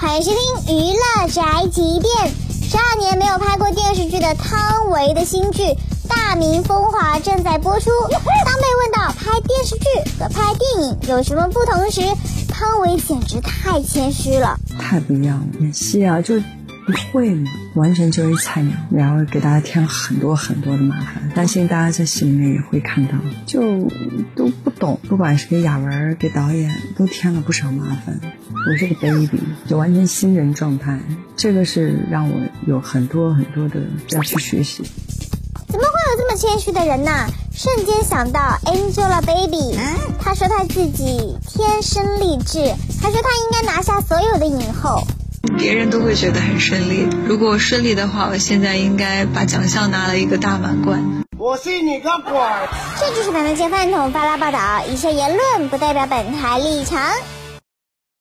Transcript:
欢迎收听娱乐宅急便。十二年没有拍过电视剧的汤唯的新剧《大明风华》正在播出。当被问到拍电视剧和拍电影有什么不同时，汤唯简直太谦虚了。太不一样了，演戏啊就不会嘛，完全就是菜鸟，然后给大家添了很多很多的麻烦。相信大家在戏里面也会看到，就都不懂，不管是给雅文、给导演，都添了不少麻烦。我是个 baby，就完全新人状态，这个是让我有很多很多的要去学习。怎么会有这么谦虚的人呢？瞬间想到 Angelababy，她说她自己天生丽质，她说她应该拿下所有的影后。别人都会觉得很顺利，如果顺利的话，我现在应该把奖项拿了一个大满贯。我信你个鬼！这就是《本台见饭桶》发拉报道，以下言论不代表本台立场。